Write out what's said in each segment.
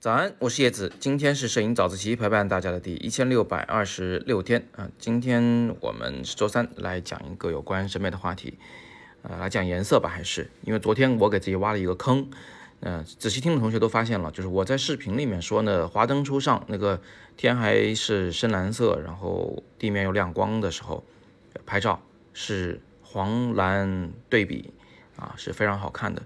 早安，我是叶子，今天是摄影早自习陪伴大家的第一千六百二十六天。啊。今天我们是周三，来讲一个有关审美的话题，呃，来讲颜色吧，还是。因为昨天我给自己挖了一个坑，嗯，仔细听的同学都发现了，就是我在视频里面说呢，华灯初上，那个天还是深蓝色，然后地面又亮光的时候，拍照是黄蓝对比。啊，是非常好看的。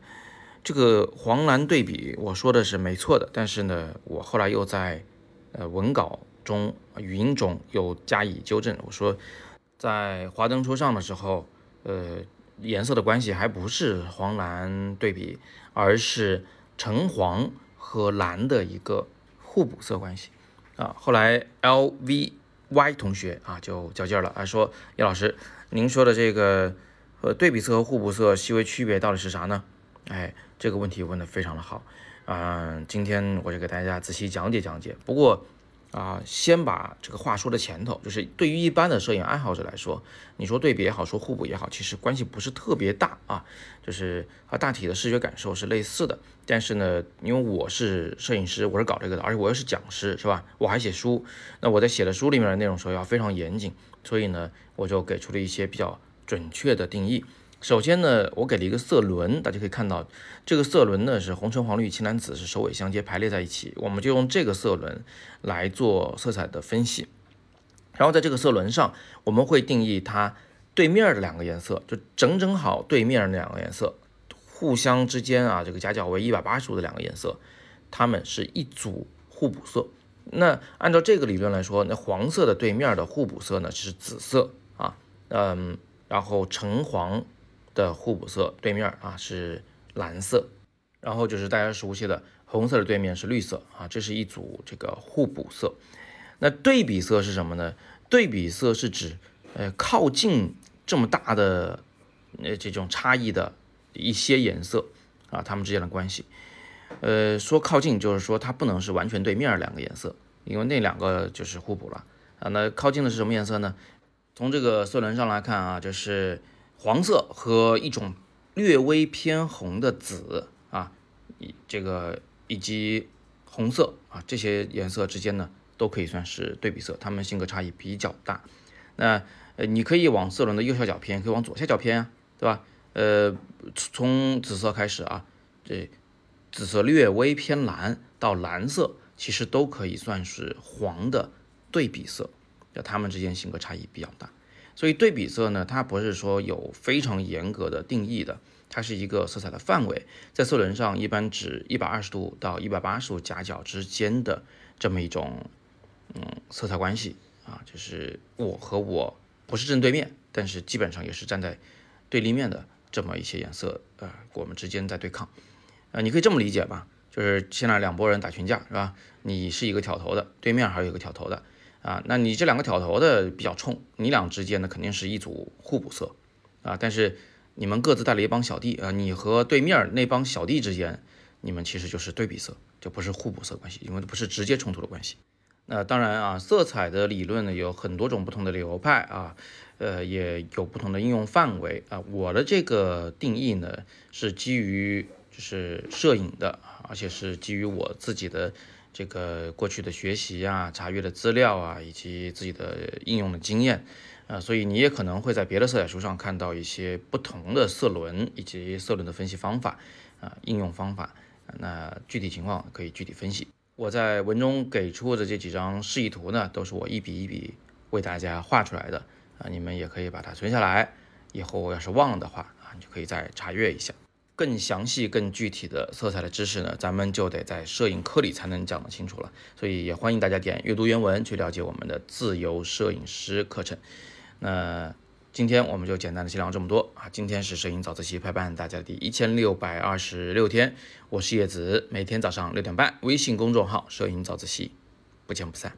这个黄蓝对比，我说的是没错的，但是呢，我后来又在呃文稿中、语音中又加以纠正。我说，在华灯初上的时候，呃，颜色的关系还不是黄蓝对比，而是橙黄和蓝的一个互补色关系啊。后来 L V Y 同学啊就较劲了，啊说叶老师，您说的这个呃对比色和互补色细微区别到底是啥呢？哎，这个问题问的非常的好，嗯，今天我就给大家仔细讲解讲解。不过啊，先把这个话说的前头，就是对于一般的摄影爱好者来说，你说对比也好，说互补也好，其实关系不是特别大啊，就是啊大体的视觉感受是类似的。但是呢，因为我是摄影师，我是搞这个的，而且我又是讲师，是吧？我还写书，那我在写的书里面的内容时候要非常严谨，所以呢，我就给出了一些比较准确的定义。首先呢，我给了一个色轮，大家可以看到，这个色轮呢是红橙黄绿青蓝紫是首尾相接排列在一起，我们就用这个色轮来做色彩的分析。然后在这个色轮上，我们会定义它对面的两个颜色，就整整好对面的两个颜色，互相之间啊这个夹角为一百八十度的两个颜色，它们是一组互补色。那按照这个理论来说，那黄色的对面的互补色呢是紫色啊，嗯，然后橙黄。的互补色对面啊是蓝色，然后就是大家熟悉的红色的对面是绿色啊，这是一组这个互补色。那对比色是什么呢？对比色是指呃靠近这么大的呃这种差异的一些颜色啊，它们之间的关系。呃，说靠近就是说它不能是完全对面两个颜色，因为那两个就是互补了啊。那靠近的是什么颜色呢？从这个色轮上来看啊，就是。黄色和一种略微偏红的紫啊，以这个以及红色啊这些颜色之间呢，都可以算是对比色，它们性格差异比较大。那呃，你可以往色轮的右下角偏，可以往左下角偏啊，对吧？呃，从紫色开始啊，这紫色略微偏蓝到蓝色，其实都可以算是黄的对比色，那它们之间性格差异比较大。所以对比色呢，它不是说有非常严格的定义的，它是一个色彩的范围，在色轮上一般指一百二十度到一百八十度夹角之间的这么一种嗯色彩关系啊，就是我和我不是正对面，但是基本上也是站在对立面的这么一些颜色，呃，我们之间在对抗，呃，你可以这么理解吧，就是现在两拨人打群架是吧？你是一个挑头的，对面还有一个挑头的。啊，那你这两个挑头的比较冲，你俩之间呢肯定是一组互补色啊。但是你们各自带了一帮小弟啊，你和对面那帮小弟之间，你们其实就是对比色，就不是互补色关系，因为不是直接冲突的关系。那当然啊，色彩的理论呢有很多种不同的流派啊，呃，也有不同的应用范围啊。我的这个定义呢是基于就是摄影的，而且是基于我自己的。这个过去的学习啊、查阅的资料啊，以及自己的应用的经验，啊，所以你也可能会在别的色彩书上看到一些不同的色轮以及色轮的分析方法啊、应用方法。那具体情况可以具体分析。我在文中给出的这几张示意图呢，都是我一笔一笔为大家画出来的啊，你们也可以把它存下来，以后要是忘了的话啊，你就可以再查阅一下。更详细、更具体的色彩的知识呢，咱们就得在摄影课里才能讲得清楚了。所以也欢迎大家点阅读原文去了解我们的自由摄影师课程。那今天我们就简单的先聊这么多啊！今天是摄影早自习陪伴大家的第一千六百二十六天，我是叶子，每天早上六点半，微信公众号“摄影早自习”，不见不散。